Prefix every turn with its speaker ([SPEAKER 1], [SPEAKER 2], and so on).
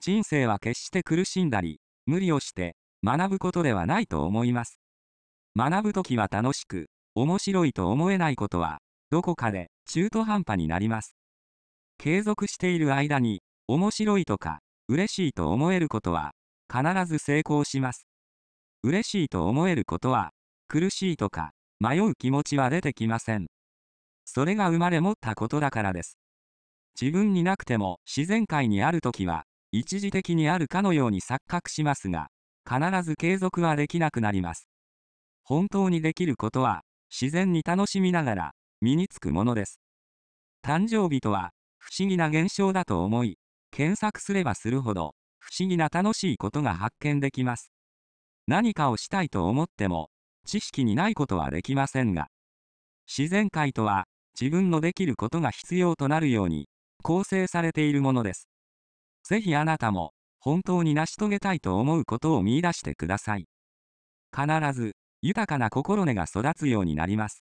[SPEAKER 1] 人生は決して苦しんだり、無理をして学ぶことではないと思います。学ぶときは楽しく、面白いと思えないことは、どこかで中途半端になります。継続している間に、面白いとか、嬉しいと思えることは、必ず成功します。嬉しいと思えることは、苦しいとか、迷う気持ちは出てきません。それが生まれ持ったことだからです。自分になくても自然界にあるときは、一時的にあるかのように錯覚しますが、必ず継続はできなくなります。本当にできることは、自然に楽しみながら、身につくものです。誕生日とは、不思議な現象だと思い、検索すればするほど、不思議な楽しいことが発見できます。何かをしたいと思っても、知識にないことはできませんが、自然界とは、自分のできることが必要となるように、構成されているものです。ぜひあなたも、本当に成し遂げたいと思うことを見出してください。必ず、豊かな心根が育つようになります。